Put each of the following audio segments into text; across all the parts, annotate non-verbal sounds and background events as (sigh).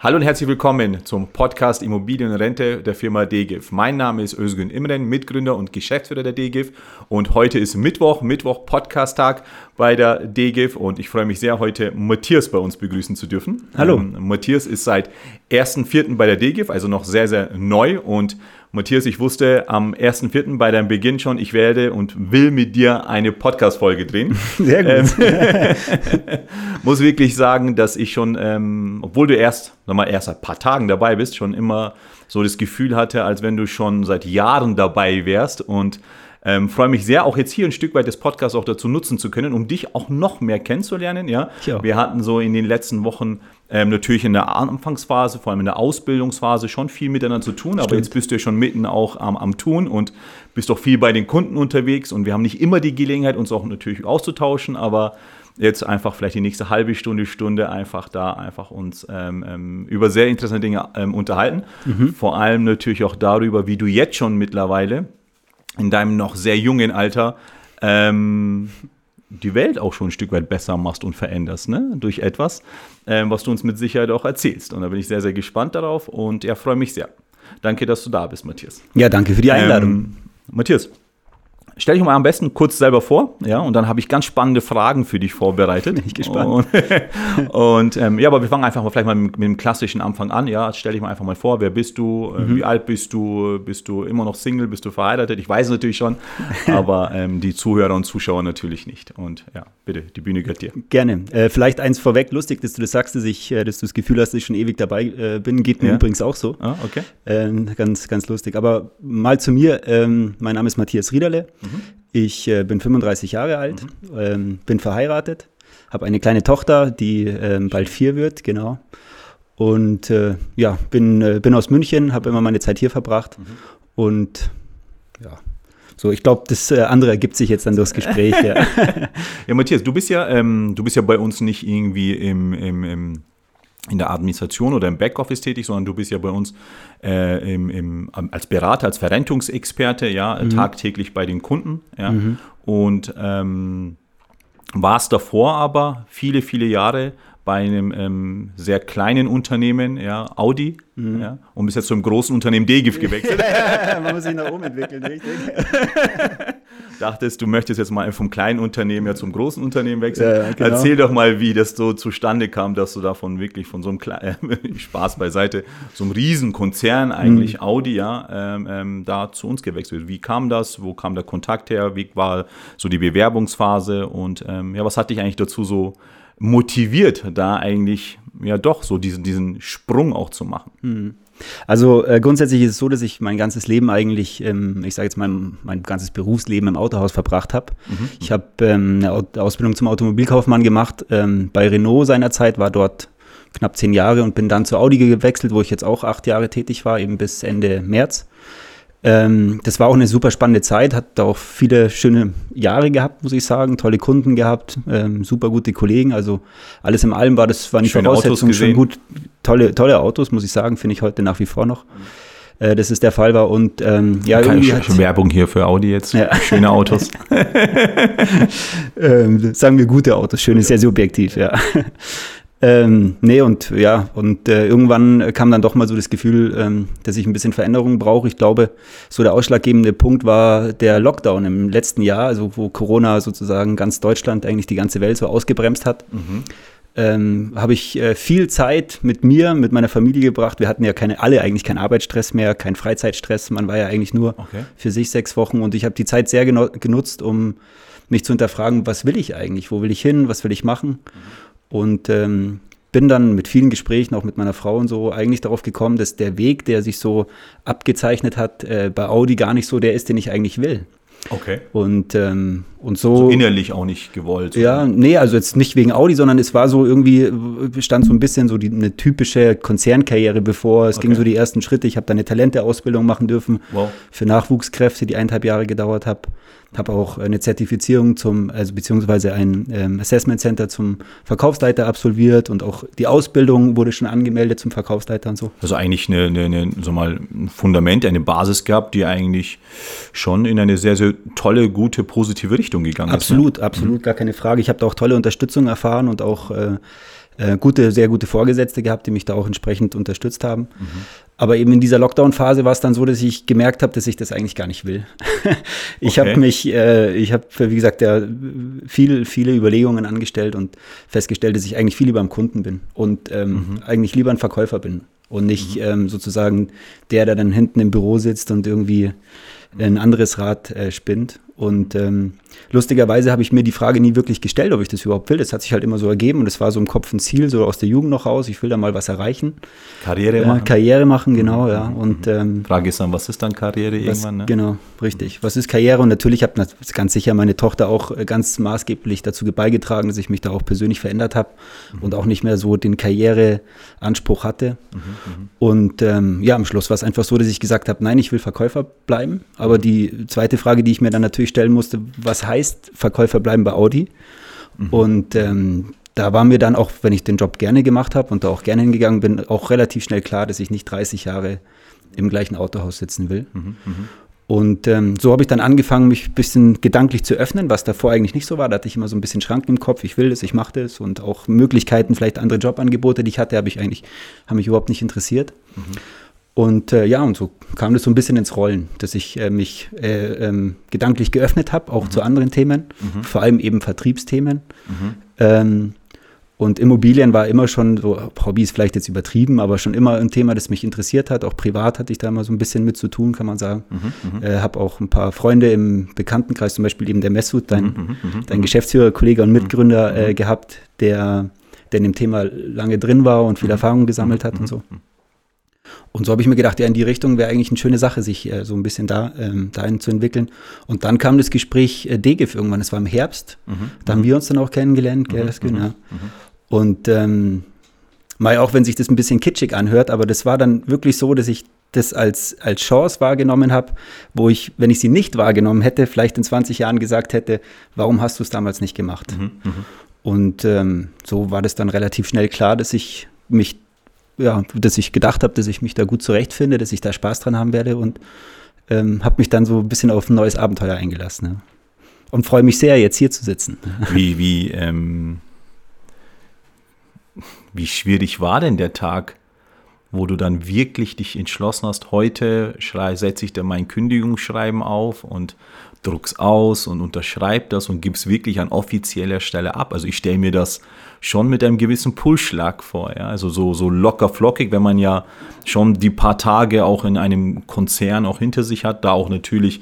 Hallo und herzlich willkommen zum Podcast Immobilienrente der Firma DGIF. Mein Name ist Özgün Imren, Mitgründer und Geschäftsführer der DGIF und heute ist Mittwoch, Mittwoch Podcast-Tag bei der DGIF und ich freue mich sehr, heute Matthias bei uns begrüßen zu dürfen. Hallo. Ähm, Matthias ist seit 1.4. bei der DGIF, also noch sehr, sehr neu und Matthias, ich wusste am 1.4. bei deinem Beginn schon, ich werde und will mit dir eine Podcast-Folge drehen. (laughs) Sehr gut. Ähm, (laughs) muss wirklich sagen, dass ich schon, ähm, obwohl du erst, nochmal erst ein paar Tagen dabei bist, schon immer so das Gefühl hatte, als wenn du schon seit Jahren dabei wärst und ähm, freue mich sehr, auch jetzt hier ein Stück weit des Podcasts auch dazu nutzen zu können, um dich auch noch mehr kennenzulernen. Ja? Ja. Wir hatten so in den letzten Wochen ähm, natürlich in der Anfangsphase, vor allem in der Ausbildungsphase, schon viel miteinander zu tun, aber Stimmt. jetzt bist du ja schon mitten auch am, am Tun und bist auch viel bei den Kunden unterwegs und wir haben nicht immer die Gelegenheit, uns auch natürlich auszutauschen, aber jetzt einfach vielleicht die nächste halbe Stunde, Stunde einfach da einfach uns ähm, ähm, über sehr interessante Dinge ähm, unterhalten. Vor allem natürlich auch darüber, wie du jetzt schon mittlerweile in deinem noch sehr jungen Alter ähm, die Welt auch schon ein Stück weit besser machst und veränderst, ne? Durch etwas, ähm, was du uns mit Sicherheit auch erzählst. Und da bin ich sehr, sehr gespannt darauf und ja, freue mich sehr. Danke, dass du da bist, Matthias. ja, danke für die Einladung. Ähm, Matthias, stell dich mal am besten kurz selber vor, ja, und dann habe ich ganz spannende Fragen für dich vorbereitet. Bin ich gespannt. Und, (laughs) und ähm, ja, aber wir fangen einfach mal vielleicht mal mit, mit dem klassischen Anfang an. Ja, stell dich mal einfach mal vor, wer bist du, äh, Mhm. wie alt bist du, bist du immer noch Single, bist du verheiratet? Ich weiß es natürlich schon, aber (laughs) ähm, die Zuhörer und Zuschauer natürlich nicht. Und ja, bitte, die Bühne gehört dir. Gerne. Äh, vielleicht eins vorweg, lustig, dass du das sagst, dass, ich, äh, dass du das Gefühl hast, dass ich schon ewig dabei äh, bin. Geht mir Ja. übrigens auch so. Ah, okay. Ähm, ganz, ganz lustig. Aber mal zu mir. Ähm, mein Name ist Matthias Riederle. Ich äh, bin 35 Jahre alt, ähm, bin verheiratet, habe eine kleine Tochter, die ähm, bald vier wird, genau. Und äh, ja, bin, äh, bin aus München, habe immer meine Zeit hier verbracht. Und ja, so, ich glaube, das äh, andere ergibt sich jetzt dann durchs Gespräch. ja. (laughs) Ja, Matthias, du bist ja, ähm, du bist ja bei uns nicht irgendwie im, im, im, in der Administration oder im Backoffice tätig, sondern du bist ja bei uns äh, im, im, als Berater, als Verrentungsexperte, ja, tagtäglich bei den Kunden, ja. Und ähm, warst davor aber viele, viele Jahre bei einem ähm, sehr kleinen Unternehmen, ja, Audi, ja, und bist jetzt zum großen Unternehmen DGIF (laughs) gewechselt. Man muss sich nach oben entwickeln, richtig? (laughs) dachtest, du möchtest jetzt mal vom kleinen Unternehmen ja zum großen Unternehmen wechseln. Ja, ja, genau. Erzähl doch mal, wie das so zustande kam, dass du davon wirklich von so einem kleinen, (laughs) Spaß beiseite, so einem Riesenkonzern eigentlich, Mhm. Audi, ja, ähm, ähm, da zu uns gewechselt. Wie kam das? Wo kam der Kontakt her? Wie war so die Bewerbungsphase? Und ähm, ja, was hat dich eigentlich dazu so motiviert, da eigentlich ja doch so diesen, diesen Sprung auch zu machen? Also äh, grundsätzlich ist es so, dass ich mein ganzes Leben eigentlich, ähm, ich sage jetzt mal, mein ganzes Berufsleben im Autohaus verbracht habe. Ich habe ähm, eine Au- Ausbildung zum Automobilkaufmann gemacht ähm, bei Renault seinerzeit, war dort knapp zehn Jahre und bin dann zu Audi gewechselt, wo ich jetzt auch acht Jahre tätig war, eben bis Ende März. Ähm, das war auch eine super spannende Zeit, hat auch viele schöne Jahre gehabt, muss ich sagen, tolle Kunden gehabt, ähm, super gute Kollegen, also alles in allem war das waren die Schöne Voraussetzungen schon gut, tolle, tolle Autos, muss ich sagen, finde ich heute nach wie vor noch, äh, dass es der Fall war und ähm, ja, Keine irgendwie hat, Werbung hier für Audi jetzt. Ja. Schöne Autos. (laughs) (laughs) ähm, sagen wir gute Autos, schön ist sehr subjektiv, ja. Ähm, nee, und ja, und äh, irgendwann kam dann doch mal so das Gefühl, ähm, dass ich ein bisschen Veränderung brauche. Ich glaube, so der ausschlaggebende Punkt war der Lockdown im letzten Jahr, also wo Corona sozusagen ganz Deutschland, eigentlich die ganze Welt so ausgebremst hat. Ähm, habe ich äh, viel Zeit mit mir, mit meiner Familie gebracht. Wir hatten ja keine, alle eigentlich keinen Arbeitsstress mehr, keinen Freizeitstress. Man war ja eigentlich nur Okay. für sich sechs Wochen und ich habe die Zeit sehr genutzt, um mich zu hinterfragen, was will ich eigentlich, wo will ich hin, was will ich machen. Und ähm, bin dann mit vielen Gesprächen, auch mit meiner Frau und so, eigentlich darauf gekommen, dass der Weg, der sich so abgezeichnet hat, äh, bei Audi gar nicht so der ist, den ich eigentlich will. Okay. Und, ähm, und so. So innerlich auch nicht gewollt. Ja, nee, also jetzt nicht wegen Audi, sondern es war so irgendwie, äh, stand so ein bisschen so die, eine typische Konzernkarriere bevor. Es ging Okay. so die ersten Schritte. Ich habe da eine Talenteausbildung machen dürfen Wow. für Nachwuchskräfte, die eineinhalb Jahre gedauert hat. Habe auch eine Zertifizierung zum, also beziehungsweise ein ähm, Assessment Center zum Verkaufsleiter absolviert und auch die Ausbildung wurde schon angemeldet zum Verkaufsleiter und so. Also eigentlich eine, eine, eine so mal ein Fundament, eine Basis gehabt, die eigentlich schon in eine sehr, sehr tolle, gute, positive Richtung gegangen Absolut, absolut, gar keine Frage. Ich habe da auch tolle Unterstützung erfahren und auch äh, äh, gute, sehr gute Vorgesetzte gehabt, die mich da auch entsprechend unterstützt haben. Mhm. Aber eben in dieser Lockdown-Phase war es dann so, dass ich gemerkt habe, dass ich das eigentlich gar nicht will. (laughs) ich okay. habe mich, äh, ich habe, wie gesagt, ja, viel, viele Überlegungen angestellt und festgestellt, dass ich eigentlich viel lieber am Kunden bin und ähm, mhm. eigentlich lieber ein Verkäufer bin und nicht mhm. ähm, sozusagen der, der dann hinten im Büro sitzt und irgendwie ein anderes Rad äh, spinnt. Und ähm, lustigerweise habe ich mir die Frage nie wirklich gestellt, ob ich das überhaupt will. Das hat sich halt immer so ergeben und es war so im Kopf ein Ziel, so aus der Jugend noch raus. Ich will da mal was erreichen. Karriere machen. Äh, Karriere machen, genau, ja. Und, mhm. ähm, Frage ist dann, was ist dann Karriere was, irgendwann? Ne? Genau, richtig. Was ist Karriere? Und natürlich habe ganz sicher meine Tochter auch äh, ganz maßgeblich dazu beigetragen, dass ich mich da auch persönlich verändert habe mhm. und auch nicht mehr so den Karriereanspruch hatte. Mhm, mhm. und ähm, ja, am Schluss war es einfach so, dass ich gesagt habe, nein, ich will Verkäufer bleiben. Aber die zweite Frage, die ich mir dann natürlich stellen musste, was heißt Verkäufer bleiben bei Audi? Mhm. Und ähm, da war mir dann auch, wenn ich den Job gerne gemacht habe und da auch gerne hingegangen bin, auch relativ schnell klar, dass ich nicht 30 Jahre im gleichen Autohaus sitzen will. Mhm, mh. Und ähm, so habe ich dann angefangen, mich ein bisschen gedanklich zu öffnen, was davor eigentlich nicht so war. Da hatte ich immer so ein bisschen Schranken im Kopf, ich will das, ich mache das und auch Möglichkeiten, vielleicht andere Jobangebote, die ich hatte, habe ich eigentlich, haben mich überhaupt nicht interessiert. Mhm. Und äh, ja, und so kam das so ein bisschen ins Rollen, dass ich äh, mich äh, ähm, gedanklich geöffnet habe, auch mhm. zu anderen Themen, mhm. vor allem eben Vertriebsthemen. Mhm. Ähm, und Immobilien war immer schon so, Hobby ist vielleicht jetzt übertrieben, aber schon immer ein Thema, das mich interessiert hat. Auch privat hatte ich da immer so ein bisschen mit zu tun, kann man sagen. Mhm, mhm. äh, habe auch ein paar Freunde im Bekanntenkreis, zum Beispiel eben der Messut, dein, mhm, dein Geschäftsführer, Kollege und Mitgründer äh, gehabt, der, der in dem Thema lange drin war und viel Erfahrung gesammelt hat und so. Und so habe ich mir gedacht, ja, in die Richtung wäre eigentlich eine schöne Sache, sich äh, so ein bisschen da ähm, dahin zu entwickeln. Und dann kam das Gespräch äh, DGIF irgendwann, es war im Herbst. Mhm. Da haben wir uns dann auch kennengelernt, gell, mhm. ja. Mhm. Und ähm, mal auch wenn sich das ein bisschen kitschig anhört, aber das war dann wirklich so, dass ich das als, als Chance wahrgenommen habe, wo ich, wenn ich sie nicht wahrgenommen hätte, vielleicht in 20 Jahren gesagt hätte, warum hast du es damals nicht gemacht? Mhm, mh. Und ähm, so war das dann relativ schnell klar, dass ich mich ja, dass ich gedacht habe, dass ich mich da gut zurechtfinde, dass ich da Spaß dran haben werde und ähm, habe mich dann so ein bisschen auf ein neues Abenteuer eingelassen. Ja. Und freue mich sehr, jetzt hier zu sitzen. (laughs) Wie, wie, ähm, wie schwierig war denn der Tag, wo du dann wirklich dich entschlossen hast, heute setze ich da mein Kündigungsschreiben auf und druck's aus und unterschreib das und gib's wirklich an offizieller Stelle ab. Also ich stelle mir das schon mit einem gewissen Pulsschlag vor. Ja? Also so, so locker flockig, wenn man ja schon die paar Tage auch in einem Konzern auch hinter sich hat, da auch natürlich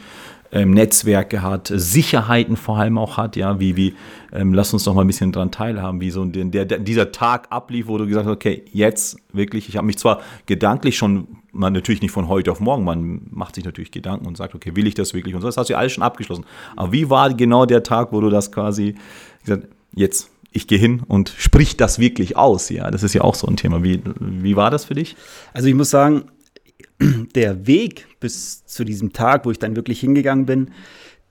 ähm, Netzwerke hat, Sicherheiten vor allem auch hat, ja, wie, wie, ähm, lass uns doch mal ein bisschen dran teilhaben, wie so der, der, dieser Tag ablief, wo du gesagt hast, okay, jetzt wirklich, ich habe mich zwar gedanklich schon, man natürlich nicht von heute auf morgen, man macht sich natürlich Gedanken und sagt, okay, will ich das wirklich und so, das hast du ja alles schon abgeschlossen. Aber wie war genau der Tag, wo du das quasi gesagt, jetzt ich gehe hin und sprich das wirklich aus. Ja, das ist ja auch so ein Thema. Wie, wie war das für dich? Also ich muss sagen, (clears throat) der Weg bis zu diesem Tag, wo ich dann wirklich hingegangen bin,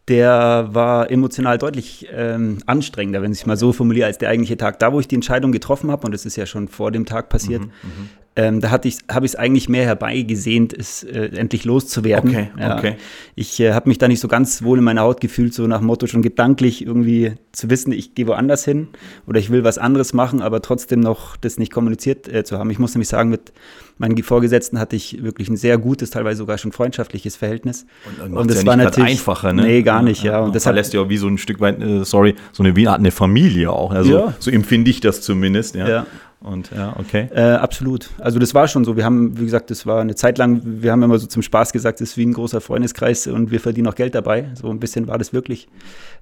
der war emotional deutlich ähm, anstrengender, wenn ich es mal so formuliere, als der eigentliche Tag. Da, wo ich die Entscheidung getroffen habe, und das ist ja schon vor dem Tag passiert, mhm, mhm. Ähm, da habe ich es eigentlich mehr herbeigesehnt, es äh, endlich loszuwerden. Okay, ja. okay. Ich äh, habe mich da nicht so ganz wohl in meiner Haut gefühlt, so nach Motto schon gedanklich irgendwie zu wissen, ich gehe woanders hin oder ich will was anderes machen, aber trotzdem noch das nicht kommuniziert äh, zu haben. Ich muss nämlich sagen, mit meinen Vorgesetzten hatte ich wirklich ein sehr gutes, teilweise sogar schon freundschaftliches Verhältnis. Und, und das ja war natürlich einfacher, ne? Nee, gar nicht, ja. ja. Und das verlässt ja auch wie so ein Stück weit, äh, sorry, so eine wie eine Familie auch. Also ja. so empfinde ich das zumindest, ja. Und ja, okay. Äh, absolut. Also das war schon so. Wir haben, wie gesagt, das war eine Zeit lang, wir haben immer so zum Spaß gesagt, es ist wie ein großer Freundeskreis und wir verdienen auch Geld dabei. So ein bisschen war das wirklich,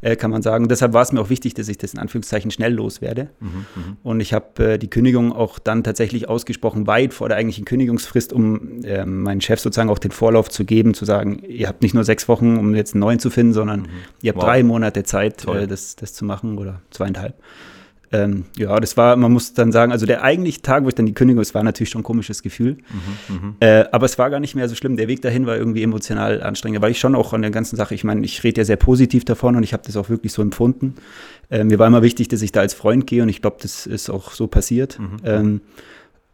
äh, kann man sagen. Deshalb war es mir auch wichtig, dass ich das in Anführungszeichen schnell loswerde. Mhm, mhm. und ich habe äh, die Kündigung auch dann tatsächlich ausgesprochen, weit vor der eigentlichen Kündigungsfrist, um äh, meinen Chef sozusagen auch den Vorlauf zu geben, zu sagen, ihr habt nicht nur sechs Wochen, um jetzt einen neuen zu finden, sondern mhm. ihr habt wow. drei Monate Zeit, äh, das, das zu machen oder zweieinhalb ähm, ja, das war, man muss dann sagen, also der eigentliche Tag, wo ich dann die Kündigung, es war natürlich schon ein komisches Gefühl. Mhm, mhm, äh, aber es war gar nicht mehr so schlimm. Der Weg dahin war irgendwie emotional anstrengend, weil ich schon auch an der ganzen Sache, ich meine, ich rede ja sehr positiv davon und ich habe das auch wirklich so empfunden. Äh, mir war immer wichtig, dass ich da als Freund gehe und ich glaube, das ist auch so passiert. Mhm. mhm. Ähm,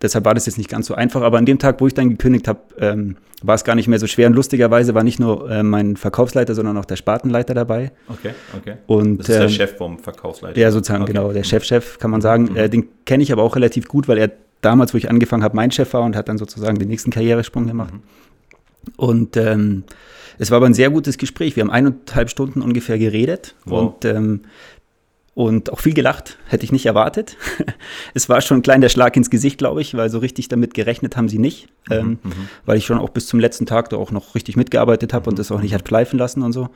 deshalb war das jetzt nicht ganz so einfach. Aber an dem Tag, wo ich dann gekündigt habe, ähm, war es gar nicht mehr so schwer. Und lustigerweise war nicht nur äh, mein Verkaufsleiter, sondern auch der Spartenleiter dabei. Okay, okay. Und, das ist der ähm, Chef vom Verkaufsleiter. Ja, sozusagen, okay. genau, der Chefchef, kann man sagen. Mhm. Äh, den kenne ich aber auch relativ gut, weil er damals, wo ich angefangen habe, mein Chef war und hat dann sozusagen den nächsten Karrieresprung gemacht. Mhm. Und ähm, es war aber ein sehr gutes Gespräch. Wir haben eineinhalb Stunden ungefähr geredet Wow. und, ähm, und auch viel gelacht. Hätte ich nicht erwartet. (laughs) es war schon ein kleiner Schlag ins Gesicht, glaube ich, weil so richtig damit gerechnet haben sie nicht. Ähm, mhm. Weil ich schon auch bis zum letzten Tag da auch noch richtig mitgearbeitet habe und das auch nicht hat schleifen lassen und so.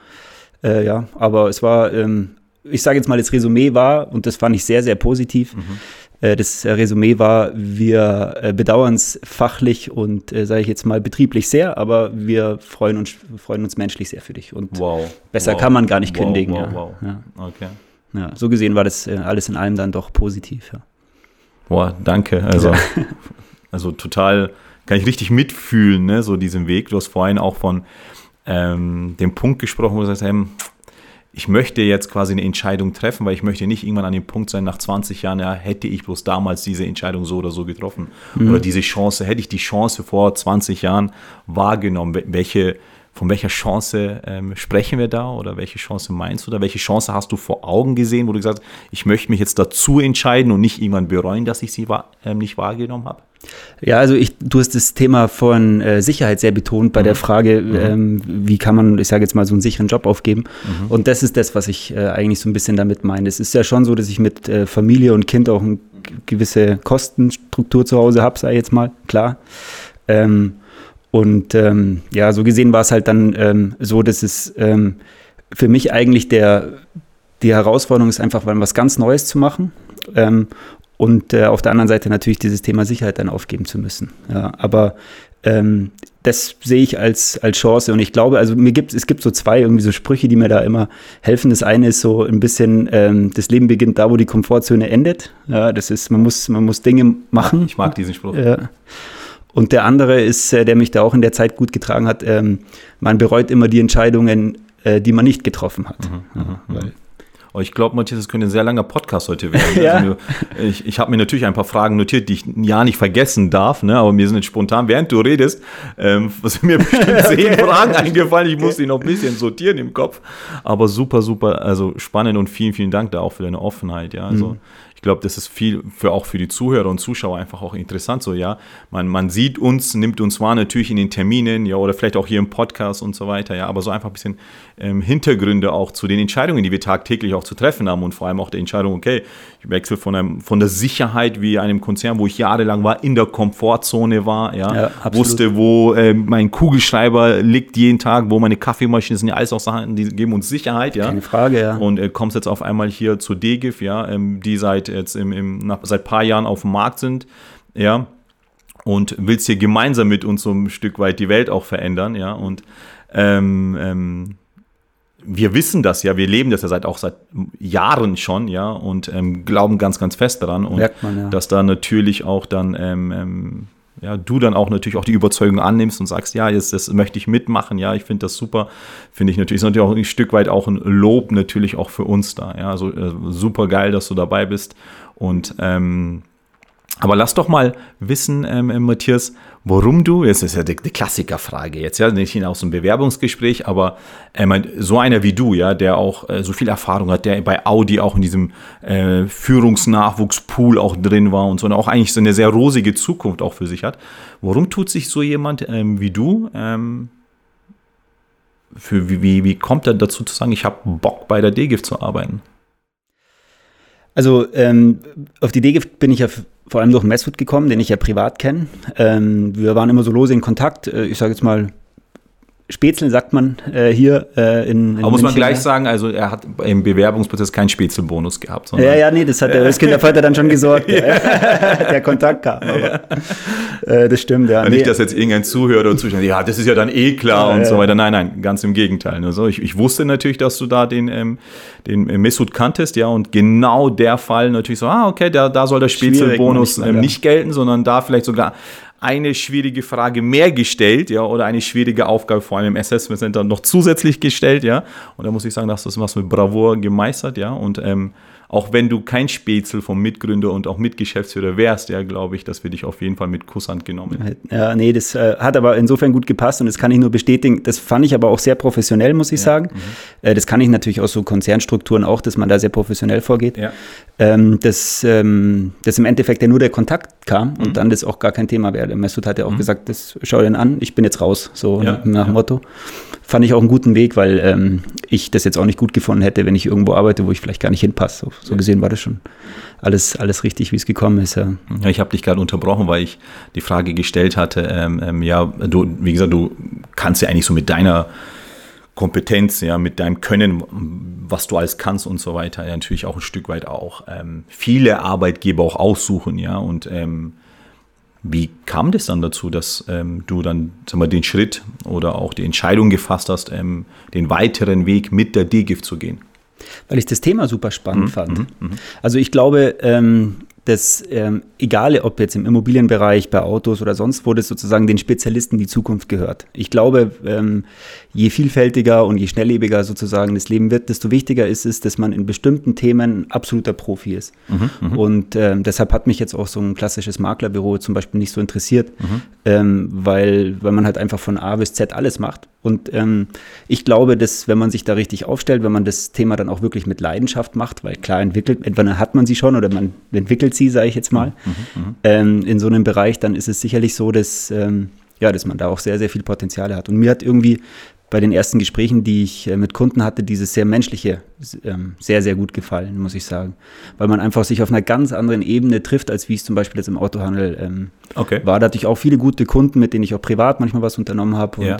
Äh, ja, aber es war, ähm, ich sage jetzt mal, das Resümee war, und das fand ich sehr, sehr positiv. Äh, das äh, Resümee war, wir äh, bedauern es fachlich und, äh, sage ich jetzt mal, betrieblich sehr, aber wir freuen uns, freuen uns menschlich sehr für dich. Und Wow. besser wow. kann man gar nicht wow, kündigen. Wow, ja. wow. Ja. Okay. Ja, so gesehen war das äh, alles in allem dann doch positiv. Ja. Boah, danke. Also, (laughs) also total, kann ich richtig mitfühlen, ne, so diesen Weg. Du hast vorhin auch von ähm, dem Punkt gesprochen, wo du sagst, hey, ich möchte jetzt quasi eine Entscheidung treffen, weil ich möchte nicht irgendwann an dem Punkt sein, nach 20 Jahren, ja, hätte ich bloß damals diese Entscheidung so oder so getroffen. Oder diese Chance, hätte ich die Chance vor 20 Jahren wahrgenommen, Wel- welche, von welcher Chance ähm, sprechen wir da oder welche Chance meinst du da? Welche Chance hast du vor Augen gesehen, wo du gesagt hast, ich möchte mich jetzt dazu entscheiden und nicht irgendwann bereuen, dass ich sie wahr, ähm, nicht wahrgenommen habe? Ja, also ich, du hast das Thema von äh, Sicherheit sehr betont bei der Frage, ähm, wie kann man, ich sage jetzt mal, so einen sicheren Job aufgeben. Und das ist das, was ich äh, eigentlich so ein bisschen damit meine. Es ist ja schon so, dass ich mit äh, Familie und Kind auch eine gewisse Kostenstruktur zu Hause habe, sei jetzt mal, klar. Ähm, und ähm, ja, so gesehen war es halt dann ähm, so, dass es ähm, für mich eigentlich der, die Herausforderung ist einfach, was ganz Neues zu machen. Ähm, und äh, auf der anderen Seite natürlich dieses Thema Sicherheit dann aufgeben zu müssen. Ja, aber ähm, das sehe ich als, als Chance und ich glaube, also mir gibt es gibt so zwei irgendwie so Sprüche, die mir da immer helfen. Das eine ist so ein bisschen, ähm, das Leben beginnt da, wo die Komfortzone endet. Ja, das ist, man muss, man muss Dinge machen. Ich mag diesen Spruch. Ja. Und der andere ist, äh, der mich da auch in der Zeit gut getragen hat, ähm, man bereut immer die Entscheidungen, äh, die man nicht getroffen hat. Ja, weil, Oh, ich glaube, Matthias, das könnte ein sehr langer Podcast heute werden. (laughs) Ja. Also, ich ich habe mir natürlich ein paar Fragen notiert, die ich ja nicht vergessen darf, ne? aber mir sind jetzt spontan, während du redest, ähm, (laughs) sind mir bestimmt (laughs) zehn Fragen eingefallen. Ich muss die noch ein bisschen sortieren im Kopf. Aber super, super, also spannend und vielen, vielen Dank da auch für deine Offenheit. Ja, also ich glaube, das ist viel für auch für die Zuhörer und Zuschauer einfach auch interessant. So, ja, man, man sieht uns, nimmt uns wahr natürlich in den Terminen, ja, oder vielleicht auch hier im Podcast und so weiter, ja, aber so einfach ein bisschen ähm, Hintergründe auch zu den Entscheidungen, die wir tagtäglich auch zu treffen haben und vor allem auch der Entscheidung, okay, ich wechsle von einem von der Sicherheit wie einem Konzern, wo ich jahrelang war, in der Komfortzone war, ja, Ja, wusste, wo äh, mein Kugelschreiber liegt jeden Tag, wo meine Kaffeemaschine sind ja alles auch Sachen, die geben uns Sicherheit, ja. Keine Frage, ja. Und äh, kommst jetzt auf einmal hier zu DGIF, ja, ähm, die seit jetzt im, im, nach, seit ein paar Jahren auf dem Markt sind, ja, und willst hier gemeinsam mit uns so ein Stück weit die Welt auch verändern, ja, und ähm, ähm, wir wissen das ja, wir leben das ja seit auch seit Jahren schon, ja, und ähm, glauben ganz, ganz fest daran und man, ja. dass da natürlich auch dann ähm, ähm, ja, du dann auch natürlich auch die Überzeugung annimmst und sagst, ja, jetzt das möchte ich mitmachen, ja, ich finde das super, finde ich natürlich, ist natürlich auch ein Stück weit auch ein Lob natürlich auch für uns da, ja, also äh, super geil, dass du dabei bist und ähm, aber lass doch mal wissen, ähm, äh, Matthias, warum du, das ist ja die, die Klassikerfrage jetzt, ja, nicht aus dem Bewerbungsgespräch, aber ähm, so einer wie du, ja, der auch äh, so viel Erfahrung hat, der bei Audi auch in diesem äh, Führungsnachwuchspool auch drin war und so und auch eigentlich so eine sehr rosige Zukunft auch für sich hat. Warum tut sich so jemand ähm, wie du, ähm, für, wie, wie, wie kommt er dazu zu sagen, ich habe Bock bei der DGIF zu arbeiten? Also ähm, auf die Idee bin ich ja vor allem durch Messwood gekommen, den ich ja privat kenne. Ähm, wir waren immer so lose in Kontakt. Äh, ich sage jetzt mal, Spätzle sagt man äh, hier äh, in, in Aber muss man München, gleich ja. sagen, also er hat im Bewerbungsprozess keinen Spätzelbonus gehabt, Ja, ja, nee, das hat der (laughs) Kindervater dann schon gesorgt. (laughs) (laughs) der Kontakt kam. Aber, äh, das stimmt, ja. Nee, Nicht, dass jetzt irgendein Zuhörer oder Zuschauer, ja, das ist ja dann eh klar Ja, und ja. so weiter. Nein, nein, ganz im Gegenteil. Also ich, ich wusste natürlich, dass du da den, ähm, den Mesut kanntest, ja, und genau der Fall natürlich so, ah, okay, da, da soll der Spätzelbonus manchmal, ähm, nicht gelten, sondern da vielleicht sogar eine schwierige Frage mehr gestellt, ja, oder eine schwierige Aufgabe vor allem im Assessment Center noch zusätzlich gestellt, ja. Und da muss ich sagen, dass das was mit Bravour gemeistert, ja. Und ähm, auch wenn du kein Spätzl vom Mitgründer und auch Mitgeschäftsführer wärst, ja, glaube ich, dass wir dich auf jeden Fall mit Kusshand genommen. Ja, nee, das äh, hat aber insofern gut gepasst und das kann ich nur bestätigen. Das fand ich aber auch sehr professionell, muss ich ja. sagen. Mhm. Äh, das kann ich natürlich aus so Konzernstrukturen auch, dass man da sehr professionell vorgeht. Ja. Ähm, dass, ähm, dass im Endeffekt ja nur der Kontakt kam und mhm. dann das auch gar kein Thema wäre. Messut hat ja auch mhm. gesagt, das schau dir an, ich bin jetzt raus, so ja, nach dem Motto. Fand ich auch einen guten Weg, weil ähm, ich das jetzt auch nicht gut gefunden hätte, wenn ich irgendwo arbeite, wo ich vielleicht gar nicht hinpasse. So, so gesehen war das schon alles, alles richtig, wie es gekommen ist. Ja, ja ich habe dich gerade unterbrochen, weil ich die Frage gestellt hatte, ähm, ähm, ja, du, wie gesagt, du kannst ja eigentlich so mit deiner Kompetenz, ja, mit deinem Können, was du alles kannst und so weiter, ja, natürlich auch ein Stück weit auch ähm, viele Arbeitgeber auch aussuchen, ja, und ähm, wie kam das dann dazu, dass ähm, du dann sag mal, den Schritt oder auch die Entscheidung gefasst hast, ähm, den weiteren Weg mit der DGIF zu gehen? Weil ich das Thema super spannend mhm, fand. Mhm, mhm. Also ich glaube, ähm, dass ähm, egal ob jetzt im Immobilienbereich, bei Autos oder sonst wo, das sozusagen den Spezialisten die Zukunft gehört. Ich glaube, ähm, je vielfältiger und je schnelllebiger sozusagen das Leben wird, desto wichtiger ist es, dass man in bestimmten Themen absoluter Profi ist. Mhm, mhm. und ähm, deshalb hat mich jetzt auch so ein klassisches Maklerbüro zum Beispiel nicht so interessiert, mhm. ähm, weil, weil man halt einfach von A bis Z alles macht. Und ähm, ich glaube, dass wenn man sich da richtig aufstellt, wenn man das Thema dann auch wirklich mit Leidenschaft macht, weil klar entwickelt, entweder hat man sie schon oder man entwickelt sie, sage ich jetzt mal, mhm, mhm, ähm, in so einem Bereich, dann ist es sicherlich so, dass, ähm, ja, dass man da auch sehr, sehr viel Potenziale hat. Und mir hat irgendwie bei den ersten Gesprächen, die ich äh, mit Kunden hatte, dieses sehr menschliche ähm, sehr, sehr gut gefallen, muss ich sagen. Weil man einfach sich auf einer ganz anderen Ebene trifft, als wie es zum Beispiel jetzt im Autohandel ähm, okay. war. Da hatte ich auch viele gute Kunden, mit denen ich auch privat manchmal was unternommen habe und ja.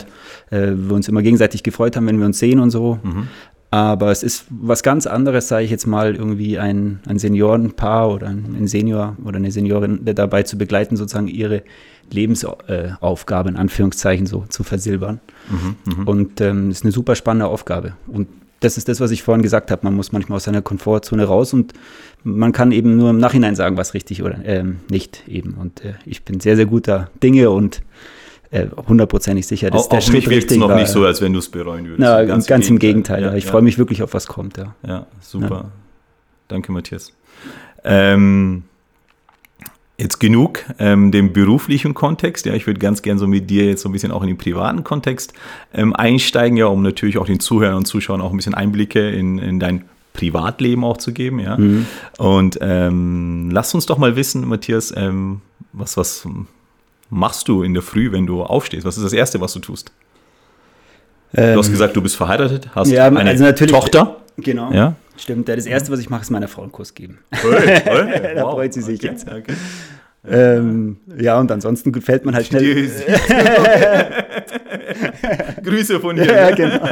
äh, wir uns immer gegenseitig gefreut haben, wenn wir uns sehen und so. Mhm. Aber es ist was ganz anderes, sage ich jetzt mal, irgendwie ein, ein Seniorenpaar oder ein Senior oder eine Seniorin dabei zu begleiten, sozusagen ihre Lebensaufgabe in Anführungszeichen so zu versilbern. Mhm, mh. Und ähm, ist eine super spannende Aufgabe. Und das ist das, was ich vorhin gesagt habe. Man muss manchmal aus seiner Komfortzone raus und man kann eben nur im Nachhinein sagen, was richtig oder ähm, nicht eben. Und äh, ich bin sehr, sehr guter Dinge und äh, hundertprozentig sicher, dass auch, der auch Schritt mich richtig noch war. nicht so, als wenn du es bereuen würdest. Na, ganz, ganz im Gegenteil. Ja, ich ja. freue mich wirklich auf was kommt. Ja, ja super. Danke, Matthias. Ähm, Jetzt genug ähm, dem beruflichen Kontext. Ja, ich würde ganz gern so mit dir jetzt so ein bisschen auch in den privaten Kontext ähm, einsteigen, ja, um natürlich auch den Zuhörern und Zuschauern auch ein bisschen Einblicke in, in dein Privatleben auch zu geben, ja. Mhm. Und ähm, lass uns doch mal wissen, Matthias, ähm, was, was machst du in der Früh, wenn du aufstehst? Was ist das Erste, was du tust? du hast ähm, gesagt, du bist verheiratet, hast ja, eine also Tochter. Genau. Ja? Stimmt, das Erste, was ich mache, ist meiner Frau einen Kuss geben. (laughs) Hey, hey, (laughs) da wow, freut sie sich okay, jetzt. Okay. Ähm, ja, und ansonsten fällt man halt schnell. (laughs) Grüße von dir. Ja, genau.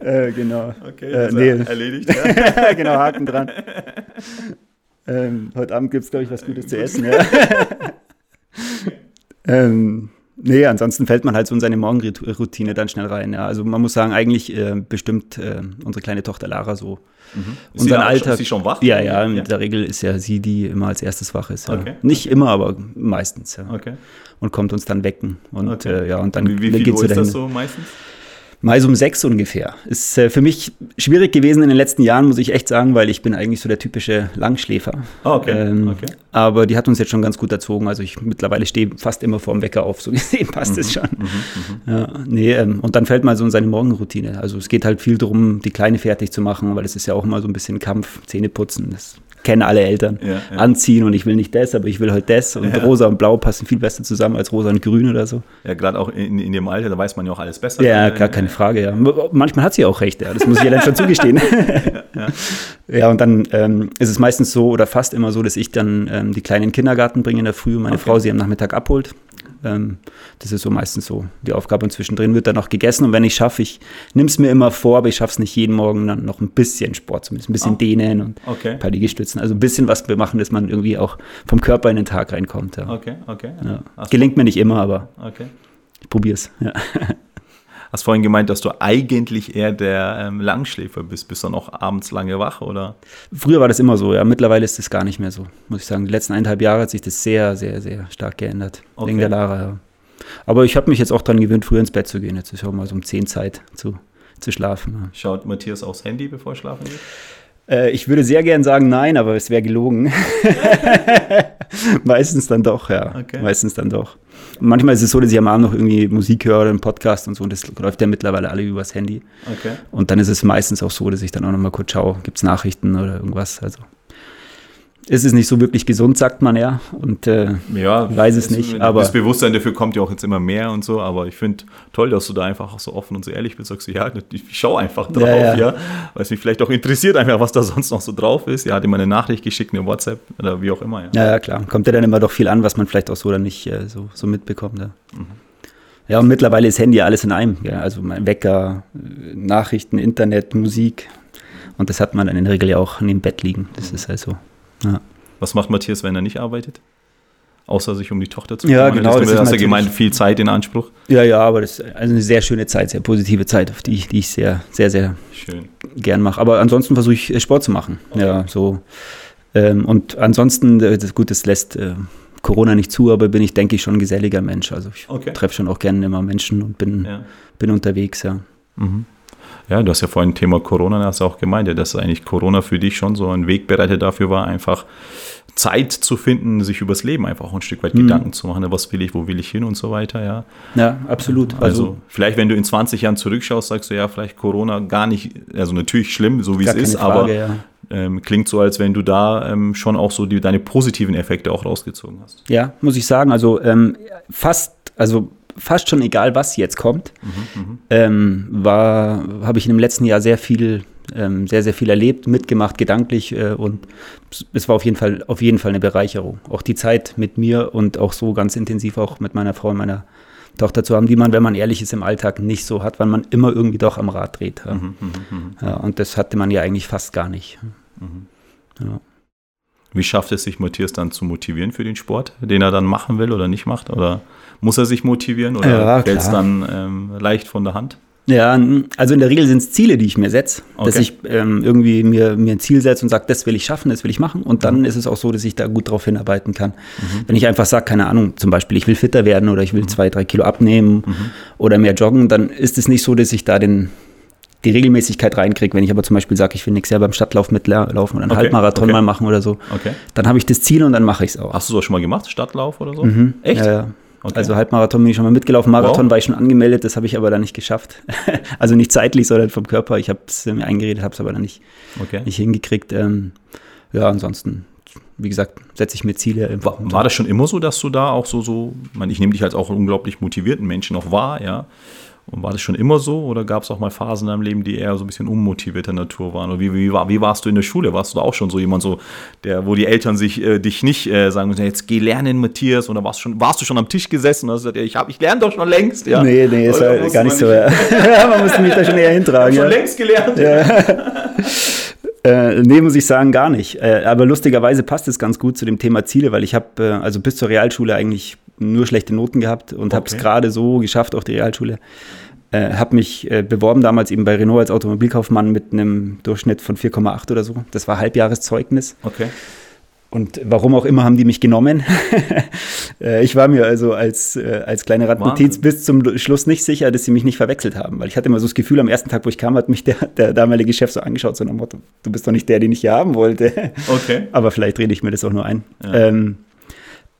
äh, genau. Okay, äh, nee. erledigt. Ja. genau, Haken dran. Ähm, heute Abend gibt es, glaube ich, was Gutes zu essen. Ja. Ähm, Nee, ansonsten fällt man halt so in seine Morgenroutine dann schnell rein. Ja. Also man muss sagen, eigentlich äh, bestimmt äh, unsere kleine Tochter Lara so. Mhm. Ist Unser Alltag. Ist sie schon wach? Ja, ja, in ja. der Regel ist ja sie, die immer als erstes wach ist. Ja. Okay. Nicht immer, aber meistens. Ja. Okay. Und kommt uns dann wecken. Und okay. äh, ja, und dann wie, wie viel geht's Uhr ist das so meistens? Mais um sechs ungefähr. Ist äh, für mich schwierig gewesen in den letzten Jahren, muss ich echt sagen, weil ich bin eigentlich so der typische Langschläfer. Oh, okay. Ähm, okay. Aber die hat uns jetzt schon ganz gut erzogen. Also ich mittlerweile stehe fast immer vorm Wecker auf, so gesehen (laughs) passt es mhm, schon. Mhm, mhm, ja, nee, ähm, und dann fällt man so in seine Morgenroutine. Also es geht halt viel darum, die Kleine fertig zu machen, weil es ist ja auch immer so ein bisschen Kampf, Zähne putzen. Das kennen alle Eltern, ja, ja. anziehen und ich will nicht das, aber ich will halt das. Und ja. rosa und blau passen viel besser zusammen als rosa und grün oder so. Ja, gerade auch in, in dem Alter, da weiß man ja auch alles besser. Ja, gar keine Frage, ja. Manchmal hat sie auch recht, ja. Das muss ich ja dann schon zugestehen. (laughs) ja, und dann ähm, ist es meistens so oder fast immer so, dass ich dann ähm, die Kleinen in den Kindergarten bringe in der Früh und meine okay. Frau sie am Nachmittag abholt. Ähm, das ist so meistens so die Aufgabe. Und zwischendrin wird dann noch gegessen. Und wenn ich schaffe, ich nehme es mir immer vor, aber ich schaffe es nicht jeden Morgen, dann noch ein bisschen Sport, zumindest ein bisschen oh. dehnen und okay. ein paar Liegestützen. Also ein bisschen was wir machen, dass man irgendwie auch vom Körper in den Tag reinkommt. Ja. Okay, okay. Ja. Gelingt mir nicht immer, aber okay. ich probiere es. Ja. (laughs) Hast vorhin gemeint, dass du eigentlich eher der ähm, Langschläfer bist. Bist du noch abends lange wach, oder? Früher war das immer so, ja. Mittlerweile ist das gar nicht mehr so, muss ich sagen. Die letzten eineinhalb Jahre hat sich das sehr, sehr, sehr stark geändert. Okay. Wegen der Lara, ja. Aber ich habe mich jetzt auch daran gewöhnt, früher ins Bett zu gehen. Jetzt ist auch mal so um 10 Zeit zu, zu schlafen. Ja. Schaut Matthias aufs Handy, bevor er schlafen geht? Äh, ich würde sehr gern sagen nein, aber es wäre gelogen. (laughs) (laughs) (laughs) Meistens dann doch, ja. Okay. Meistens dann doch. Manchmal ist es so, dass ich am Abend noch irgendwie Musik höre einen Podcast und so und das läuft ja mittlerweile alle übers Handy. Okay. Und dann ist es meistens auch so, dass ich dann auch nochmal kurz schaue, gibt es Nachrichten oder irgendwas. Also ist es nicht so wirklich gesund, sagt man ja. Und äh, ja, weiß es nicht. Aber das Bewusstsein dafür kommt ja auch jetzt immer mehr und so. Aber ich finde toll, dass du da einfach auch so offen und so ehrlich bist. Sagst du, ja, ich schaue einfach drauf, ja, ja. ja, weil es mich vielleicht auch interessiert, einfach was da sonst noch so drauf ist. Ja, hat immer eine Nachricht geschickt, eine WhatsApp oder wie auch immer. Ja, ja, ja klar. Kommt ja dann immer doch viel an, was man vielleicht auch so oder nicht äh, so, so mitbekommt. Ja. Mhm. Ja, und mittlerweile ist Handy alles in einem. Ja. Also mein Wecker, Nachrichten, Internet, Musik. Und das hat man dann in der Regel ja auch neben Bett liegen. Das mhm. ist also. Ja. Was macht Matthias, wenn er nicht arbeitet? Außer sich um die Tochter zu kümmern. Ja, genau. Das, das hast ja gemeint, viel Zeit in Anspruch. Ja, ja, aber das ist also eine sehr schöne Zeit, sehr positive Zeit, auf die ich, die ich sehr, sehr, sehr Schön. gern mache. Aber ansonsten versuche ich äh, Sport zu machen. Okay. Ja, so. Ähm, und ansonsten, äh, das, gut, das lässt äh, Corona nicht zu, aber bin ich, denke ich, schon ein geselliger Mensch. Also ich okay. treffe schon auch gerne immer Menschen und bin, ja. bin unterwegs, ja. Mhm. Ja, du hast ja vorhin Thema Corona, hast du auch gemeint, ja, dass eigentlich Corona für dich schon so ein Wegbereiter dafür war, einfach Zeit zu finden, sich übers Leben einfach auch ein Stück weit mhm. Gedanken zu machen, was will ich, wo will ich hin und so weiter, ja. Ja, absolut. Also, also, vielleicht, wenn du in 20 Jahren zurückschaust, sagst du ja, vielleicht Corona gar nicht, also natürlich schlimm, so wie es ist, Frage, aber ja. ähm, klingt so, als wenn du da ähm, schon auch so die, deine positiven Effekte auch rausgezogen hast. Ja, muss ich sagen, also ähm, fast, also fast schon egal, was jetzt kommt, mhm, mhm. ähm, war, habe ich in dem letzten Jahr sehr viel, ähm, sehr, sehr viel erlebt, mitgemacht, gedanklich äh, und es war auf jeden Fall, auf jeden Fall eine Bereicherung. Auch die Zeit mit mir und auch so ganz intensiv auch mit meiner Frau und meiner Tochter zu haben, die man, wenn man ehrlich ist, im Alltag nicht so hat, weil man immer irgendwie doch am Rad dreht. Ja. Mhm, mhm, mhm. ja, und das hatte man ja eigentlich fast gar nicht. Ja. Wie schafft es sich Matthias dann zu motivieren für den Sport, den er dann machen will oder nicht macht? Oder muss er sich motivieren oder ja, fällt es dann ähm, leicht von der Hand? Ja, also in der Regel sind es Ziele, die ich mir setze, okay. dass ich ähm, irgendwie mir, mir ein Ziel setze und sage, das will ich schaffen, das will ich machen. Und dann mhm. ist es auch so, dass ich da gut drauf hinarbeiten kann. Mhm. Wenn ich einfach sage, keine Ahnung, zum Beispiel, ich will fitter werden oder ich will mhm. zwei, drei Kilo abnehmen mhm. oder mehr joggen, dann ist es nicht so, dass ich da den, die Regelmäßigkeit reinkriege. Wenn ich aber zum Beispiel sage, ich will nächstes Jahr beim Stadtlauf mitlaufen oder einen okay, Halbmarathon okay. mal machen oder so, okay. dann habe ich das Ziel und dann mache ich es auch. Hast du das schon mal gemacht, Stadtlauf oder so? Mhm. Echt? Ja, ja. Okay. Also Halbmarathon bin ich schon mal mitgelaufen, Marathon wow. war ich schon angemeldet, das habe ich aber dann nicht geschafft. (laughs) also nicht zeitlich, sondern vom Körper. Ich habe es mir eingeredet, habe es aber dann nicht, nicht hingekriegt. Ähm, ja, ansonsten wie gesagt, setze ich mir Ziele. War, war, das schon immer so, dass du da auch so, so, ich, meine, ich nehme dich als auch unglaublich motivierten Menschen noch wahr, ja. Und war das schon immer so oder gab es auch mal Phasen in deinem Leben, die eher so ein bisschen unmotivierter Natur waren? Oder wie, wie, war, wie warst du in der Schule? Warst du da auch schon so jemand, so, der, wo die Eltern sich äh, dich nicht äh, sagen, jetzt geh lernen, Matthias, oder warst, schon, warst du schon am Tisch gesessen und hast gesagt, ich, ich lerne doch schon längst? Ja? Nee, nee, ist ja gar nicht so. Ja. (laughs) man musste mich da schon eher hintragen. Ich ja. schon längst gelernt. Ja. (laughs) Äh, nee, muss ich sagen, gar nicht. Äh, aber lustigerweise passt es ganz gut zu dem Thema Ziele, weil ich habe äh, also bis zur Realschule eigentlich nur schlechte Noten gehabt und okay. habe es gerade so geschafft, auch die Realschule. Äh, habe mich äh, beworben damals eben bei Renault als Automobilkaufmann mit einem Durchschnitt von 4,8 oder so. Das war Halbjahreszeugnis. Okay. Und warum auch immer haben die mich genommen. (laughs) Äh, ich war mir also als, äh, als kleine Randnotiz bis zum Schluss nicht sicher, dass sie mich nicht verwechselt haben, weil ich hatte immer so das Gefühl, am ersten Tag, wo ich kam, hat mich der, der damalige Chef so angeschaut, so nach Motto, du bist doch nicht der, den ich hier haben wollte. Okay. Aber vielleicht rede ich mir das auch nur ein. Ja. Ähm,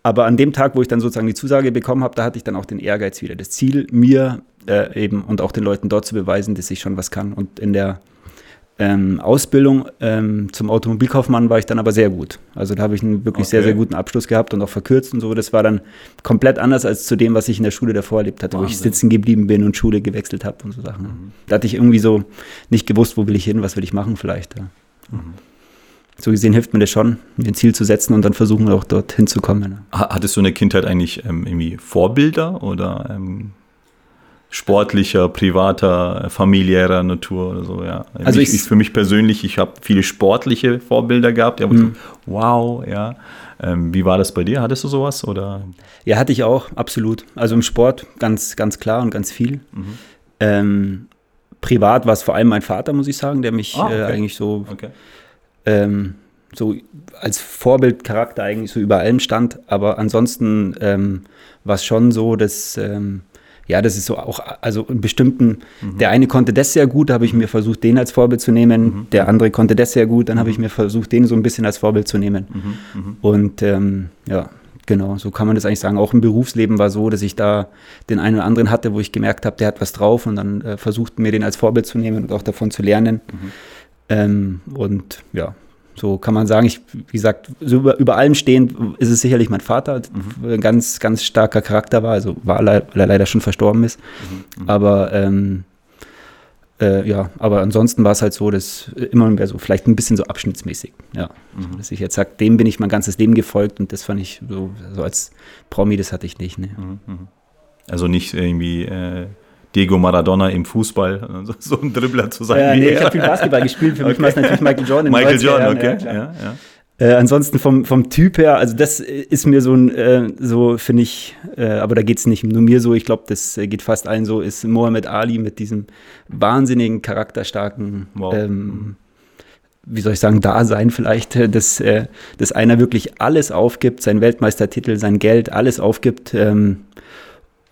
aber an dem Tag, wo ich dann sozusagen die Zusage bekommen habe, da hatte ich dann auch den Ehrgeiz wieder. Das Ziel, mir äh, eben und auch den Leuten dort zu beweisen, dass ich schon was kann. Und in der ähm, Ausbildung ähm, zum Automobilkaufmann war ich dann aber sehr gut. Also da habe ich einen wirklich okay. sehr, sehr guten Abschluss gehabt und auch verkürzt und so. Das war dann komplett anders als zu dem, was ich in der Schule davor erlebt hatte, Wahnsinn. wo ich sitzen geblieben bin und Schule gewechselt habe und so Sachen. Mhm. Da hatte ich irgendwie so nicht gewusst, wo will ich hin, was will ich machen vielleicht. Ja. Mhm so gesehen hilft mir das schon, mir ein Ziel zu setzen und dann versuchen wir auch dort hinzukommen. Hattest du in der Kindheit eigentlich ähm, irgendwie Vorbilder oder ähm, sportlicher, privater, familiärer Natur oder so, ja. Also ich, ich für mich persönlich, ich habe viele sportliche Vorbilder gehabt, ja, mhm. wow, ja. Ähm, wie war das bei dir? Hattest du sowas oder? Ja, hatte ich auch, absolut. Also im Sport ganz, ganz klar und ganz viel. Mhm. Ähm, privat war es vor allem mein Vater, muss ich sagen, der mich ah, okay. äh, eigentlich so okay ähm, so als Vorbildcharakter eigentlich so über allem stand. Aber ansonsten ähm, war es schon so, dass ähm, ja, das ist so auch, also in bestimmten, mhm. der eine konnte das sehr gut, da habe ich mir versucht, den als Vorbild zu nehmen, mhm. der andere konnte das sehr gut, dann habe ich mhm. mir versucht, den so ein bisschen als Vorbild zu nehmen. Mhm. mhm. Und ähm, ja, genau, so kann man das eigentlich sagen. Auch im Berufsleben war so, dass ich da den einen oder anderen hatte, wo ich gemerkt habe, der hat was drauf und dann äh, versucht, mir den als Vorbild zu nehmen und auch davon zu lernen. Ähm, und ja, so kann man sagen, ich, wie gesagt, so über, über allem stehend ist es sicherlich mein Vater, mhm. ein ganz, ganz starker Charakter war, also war, weil er leider schon verstorben ist. Mhm. mhm. Aber ähm, äh, ja, aber ansonsten war es halt so, dass immer mehr so, vielleicht ein bisschen so abschnittsmäßig, ja. Mhm. Dass ich jetzt sage, dem bin ich mein ganzes Leben gefolgt und das fand ich so, so als Promi, das hatte ich nicht. Ne. Mhm. Also nicht irgendwie äh Diego Maradona im Fußball, (laughs) so ein Dribbler zu sein. Ja, nee, ich habe viel Basketball gespielt. Für okay. mich war es natürlich Michael Jordan. Michael Jordan, okay. Ja, ja, äh, ansonsten vom, vom Typ her, also das ist mir so ein, äh, so finde ich, äh, aber da geht es nicht nur mir so, ich glaube, das geht fast allen so, ist Mohammed Ali mit diesem wahnsinnigen, charakterstarken, wow. ähm, wie soll ich sagen, Dasein vielleicht, äh, dass, äh, dass einer wirklich alles aufgibt, sein Weltmeistertitel, sein Geld, alles aufgibt. Ähm,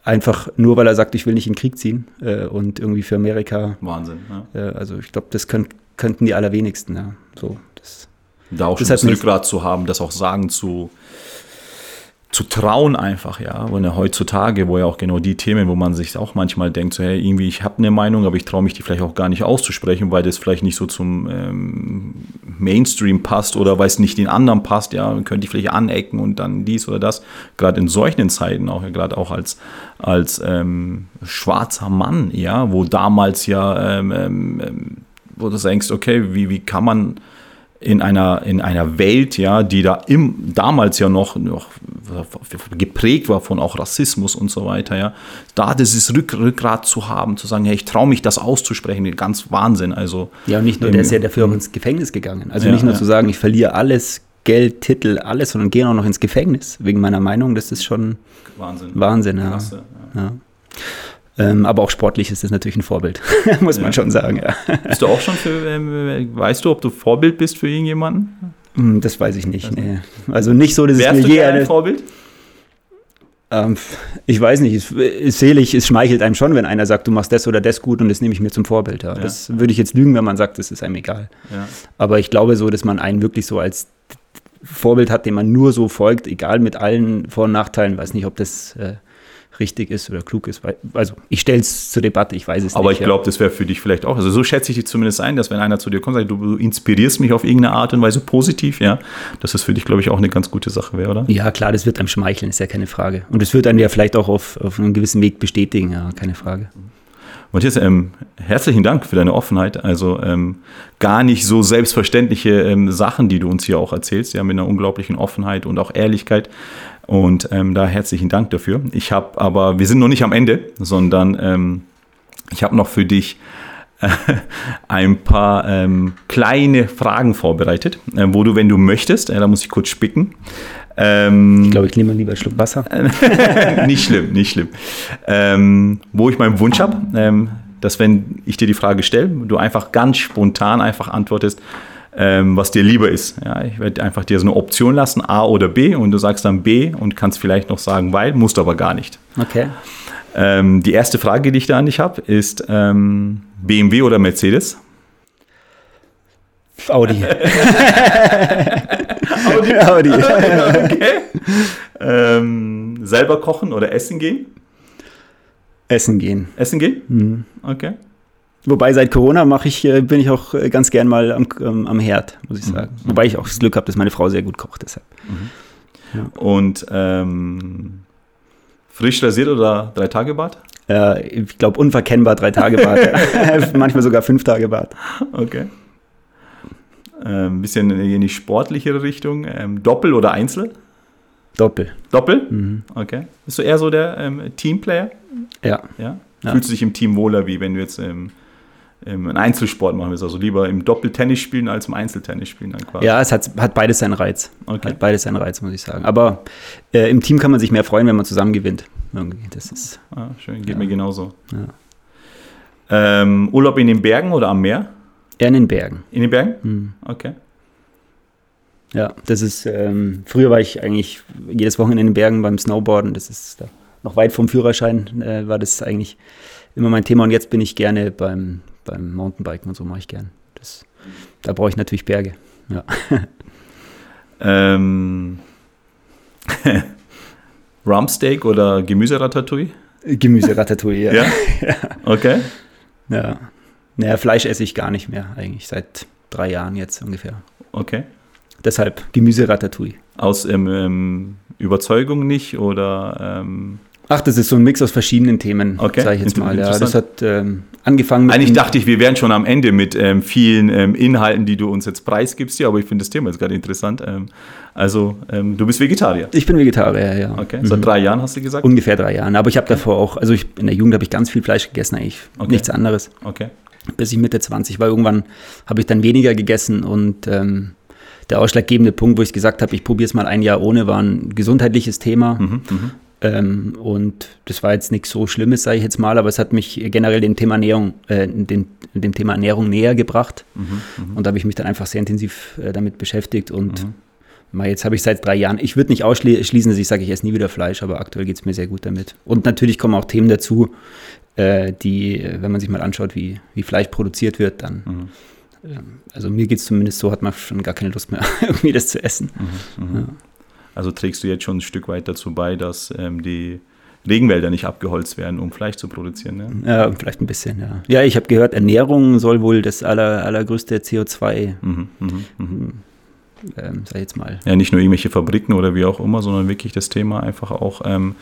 Einfach nur, weil er sagt, ich will nicht in den Krieg ziehen äh, und irgendwie für Amerika. Wahnsinn. Ja. Äh, also ich glaube, das könnt, könnten die allerwenigsten. Ja. So, das, da auch schon das Rückgrat zu haben, das auch sagen zu, zu trauen einfach, ja. Und ja heutzutage, wo ja auch genau die Themen, wo man sich auch manchmal denkt, so, hey, irgendwie, ich habe eine Meinung, aber ich traue mich die vielleicht auch gar nicht auszusprechen, weil das vielleicht nicht so zum ähm, Mainstream passt oder weil es nicht den anderen passt, ja, könnte ich vielleicht anecken und dann dies oder das. Gerade in solchen Zeiten auch, ja, gerade auch als, als ähm, schwarzer Mann, ja, wo damals ja, ähm, ähm, wo du denkst, okay, wie, wie kann man in einer, in einer Welt, ja, die da im, damals ja noch, noch geprägt war von auch Rassismus und so weiter, ja, da dieses Rück, Rückgrat zu haben, zu sagen, hey, ich traue mich das auszusprechen, ganz Wahnsinn. Also, ja, und nicht nur, der ist ja dafür auch ins Gefängnis gegangen. Also ja, nicht nur ja. zu sagen, ich verliere alles, Geld, Titel, alles, sondern gehe auch noch ins Gefängnis, wegen meiner Meinung, das ist schon Wahnsinn. Wahnsinn, ja. Klasse, ja. Ähm, aber auch sportlich ist das natürlich ein Vorbild, (laughs) muss man schon sagen. Ja. Bist du auch schon für, ähm, weißt du, ob du Vorbild bist für irgendjemanden? Hm, das weiß ich nicht. Also, nee. also nicht so, dass es mir je ein Vorbild? Ähm, ich weiß nicht, es ist selig, es schmeichelt einem schon, wenn einer sagt, du machst das oder das gut und das nehme ich mir zum Vorbild. Ja. Ja. Das würde ich jetzt lügen, wenn man sagt, das ist einem egal. Ja. Aber ich glaube so, dass man einen wirklich so als Vorbild hat, dem man nur so folgt, egal mit allen Vor- und Nachteilen. Ich weiß nicht, ob das äh, richtig ist oder klug ist. Also ich stelle es zur Debatte, ich weiß es Aber nicht. Aber ich glaube, ja. das wäre für dich vielleicht auch. Also so schätze ich dich zumindest ein, dass wenn einer zu dir kommt und sagt, du inspirierst mich auf irgendeine Art und Weise positiv, ja, dass das für dich, glaube ich, auch eine ganz gute Sache wäre, oder? Ja, klar, das wird einem schmeicheln, ist ja keine Frage. Und das wird einen ja vielleicht auch auf, auf einem gewissen Weg bestätigen, ja, keine Frage. Matthias, ähm, herzlichen Dank für deine Offenheit. Also ähm, gar nicht so selbstverständliche ähm, Sachen, die du uns hier auch erzählst, ja, mit einer unglaublichen Offenheit und auch Ehrlichkeit. Und ähm, da herzlichen Dank dafür. Ich habe aber, wir sind noch nicht am Ende, sondern ähm, ich habe noch für dich äh, (laughs) ein paar ähm, kleine Fragen vorbereitet, äh, wo du, wenn du möchtest, äh, da muss ich kurz spicken. Ähm, ich glaube, ich nehme lieber einen Schluck Wasser. (laughs) nicht schlimm, nicht schlimm. Ähm, wo ich meinen Wunsch habe, ähm, dass wenn ich dir die Frage stelle, du einfach ganz spontan einfach antwortest, ähm, was dir lieber ist. Ja, ich werde einfach dir so eine Option lassen, A oder B, und du sagst dann B und kannst vielleicht noch sagen, weil, musst aber gar nicht. Okay. Ähm, die erste Frage, die ich da an dich habe, ist ähm, BMW oder Mercedes? Audi. (laughs) Audi. (laughs) Audi. (laughs) okay. Ähm, selber kochen oder essen gehen? Essen gehen. Essen gehen? Mhm. Okay. Wobei seit Corona mache ich, äh, bin ich auch äh, ganz gern mal am, ähm, am Herd, muss ich mhm. sagen. Mhm. Wobei ich auch das Glück habe, dass meine Frau sehr gut kocht, deshalb. Mhm. Ja. Und ähm, frisch rasiert oder drei Tage Bad? Äh, ich glaube unverkennbar drei Tage Bad. (laughs) (laughs) Manchmal sogar fünf Tage Bad. Okay. Ein ähm, bisschen in die sportlichere Richtung. Ähm, Doppel oder Einzel? Doppel. Doppel? Mhm. Okay. Bist du eher so der ähm, Teamplayer? Ja. ja. Fühlst du dich im Team wohler, wie wenn du jetzt ähm, ähm, einen Einzelsport machen willst? Also lieber im Doppeltennis spielen als im Einzeltennis spielen dann quasi. Ja, es hat, hat beides seinen Reiz. Okay. Hat beides seinen Reiz, muss ich sagen. Aber äh, im Team kann man sich mehr freuen, wenn man zusammen gewinnt. Das ist. Ah, schön, geht ja. mir genauso. Ja. Ähm, Urlaub in den Bergen oder am Meer? Eher in den Bergen. In den Bergen? Mhm. Okay. Ja, das ist, ähm, früher war ich eigentlich jedes Wochenende in den Bergen beim Snowboarden, das ist, da noch weit vom Führerschein äh, war das eigentlich immer mein Thema und jetzt bin ich gerne beim, beim Mountainbiken und so mache ich gern. Das, da brauche ich natürlich Berge. Ja. (laughs) Ähm, (laughs) Rumpsteak oder Gemüseratatouille? Gemüseratatouille, ja. (laughs) ja. Okay. Ja. Naja, Fleisch esse ich gar nicht mehr, eigentlich seit drei Jahren jetzt ungefähr. Okay. Deshalb Gemüseratatouille. Aus ähm, ähm, Überzeugung nicht oder ähm, Ach, das ist so ein Mix aus verschiedenen Themen, Okay, sage ich jetzt mal. Ja, das hat ähm, angefangen mit Eigentlich dachte ich, wir wären schon am Ende mit ähm, vielen ähm, Inhalten, die du uns jetzt preisgibst, ja, aber ich finde das Thema jetzt gerade interessant. Ähm, also, ähm, du bist Vegetarier. Ich bin Vegetarier, ja. Okay, Mhm. seit drei Jahren hast du gesagt? Ungefähr drei Jahren. Aber ich habe davor auch, also ich, in der Jugend habe ich ganz viel Fleisch gegessen, eigentlich Okay. nichts anderes. Okay. Bis ich Mitte 20 war. Irgendwann habe ich dann weniger gegessen und ähm, der ausschlaggebende Punkt, wo ich gesagt habe, ich probiere es mal ein Jahr ohne, war ein gesundheitliches Thema. Mhm, mhm. Ähm, und das war jetzt nichts so Schlimmes, sage ich jetzt mal, aber es hat mich generell dem Thema Ernährung, äh, dem, dem Thema Ernährung näher gebracht. Mhm, Und da habe ich mich dann einfach sehr intensiv äh, damit beschäftigt. Und mal jetzt habe ich seit drei Jahren, ich würde nicht ausschließen, dass ich sage, ich esse nie wieder Fleisch, aber aktuell geht es mir sehr gut damit. Und natürlich kommen auch Themen dazu, äh, die, äh, wenn man sich mal anschaut, wie, wie Fleisch produziert wird, dann. Mhm. ähm, Also mir geht es zumindest so, hat man schon gar keine Lust mehr, (laughs) irgendwie das zu essen. Mhm, Ja. Also trägst du jetzt schon ein Stück weit dazu bei, dass ähm, die Regenwälder nicht abgeholzt werden, um Fleisch zu produzieren. Ne? Ja, vielleicht ein bisschen, ja. Ja, ich habe gehört, Ernährung soll wohl das aller, allergrößte CO2, Mhm, mhm, mhm. ähm, sag ich jetzt mal. Ja, nicht nur irgendwelche Fabriken oder wie auch immer, sondern wirklich das Thema einfach auch ähm,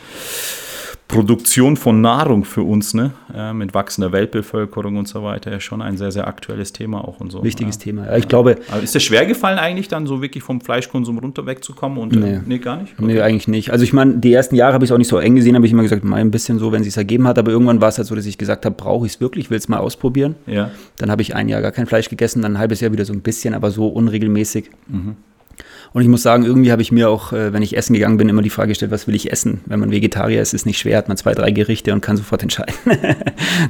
Produktion von Nahrung für uns, ne? Äh, mit wachsender Weltbevölkerung und so weiter, ist schon ein sehr, sehr aktuelles Thema auch und so. Wichtiges ja. Thema. Ja, ich glaube, Aber ist es schwer gefallen eigentlich dann so wirklich vom Fleischkonsum runter wegzukommen? Und, Nee. Äh, nee, gar nicht? Nee, eigentlich nicht. Also ich meine, die ersten Jahre habe ich es auch nicht so eng gesehen, habe ich immer gesagt, mal ein bisschen so, wenn es sich ergeben hat, aber irgendwann war es halt so, dass ich gesagt habe, brauche ich es wirklich, will es mal ausprobieren. Ja. Dann habe ich ein Jahr gar kein Fleisch gegessen, dann ein halbes Jahr wieder so ein bisschen, aber so unregelmäßig. Mhm. Und ich muss sagen, irgendwie habe ich mir auch, äh, wenn ich essen gegangen bin, immer die Frage gestellt, was will ich essen? Wenn man Vegetarier ist, ist nicht schwer, hat man zwei, drei Gerichte und kann sofort entscheiden. (laughs)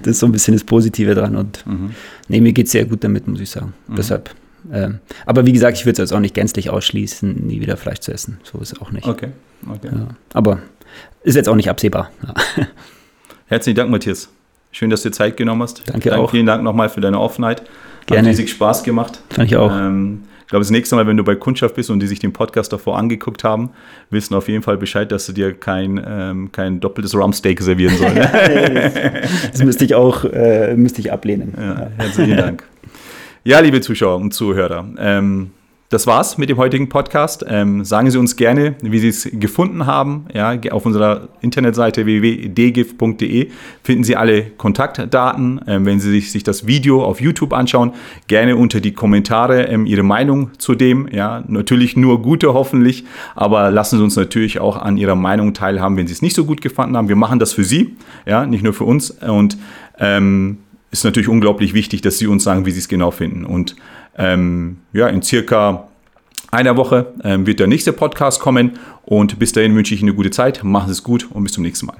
das ist so ein bisschen das Positive dran. Und Mhm. nee, mir geht es sehr gut damit, muss ich sagen. Deshalb. Ähm, aber wie gesagt, ich würde es jetzt auch nicht gänzlich ausschließen, nie wieder Fleisch zu essen. So ist es auch nicht. Okay. okay. Ja. Aber ist jetzt auch nicht absehbar. Ja. Herzlichen Dank, Matthias. Schön, dass du dir Zeit genommen hast. Danke Dank, auch. Vielen Dank nochmal für deine Offenheit. Gerne. Hat riesig Spaß gemacht. Fand ich auch. Ähm, ich glaube, das nächste Mal, wenn du bei Kundschaft bist und die sich den Podcast davor angeguckt haben, wissen auf jeden Fall Bescheid, dass du dir kein, ähm, kein doppeltes Rumsteak servieren sollst. Ne? (laughs) Das müsste ich auch äh, müsste ich ablehnen. ja, herzlichen Dank. Ja, liebe Zuschauer und Zuhörer, ähm, das war's mit dem heutigen Podcast. Ähm, sagen Sie uns gerne, wie Sie es gefunden haben. Ja, auf unserer Internetseite www.dgif.de finden Sie alle Kontaktdaten. Ähm, wenn Sie sich, sich das Video auf YouTube anschauen, gerne unter die Kommentare ähm, Ihre Meinung zu dem. Ja, natürlich nur gute hoffentlich, aber lassen Sie uns natürlich auch an Ihrer Meinung teilhaben, wenn Sie es nicht so gut gefunden haben. Wir machen das für Sie, ja, nicht nur für uns. Und ähm, ist natürlich unglaublich wichtig, dass Sie uns sagen, wie Sie es genau finden. Und ähm, ja, in circa einer Woche ähm, wird der nächste Podcast kommen. Und bis dahin wünsche ich Ihnen eine gute Zeit. Machen Sie es gut und bis zum nächsten Mal.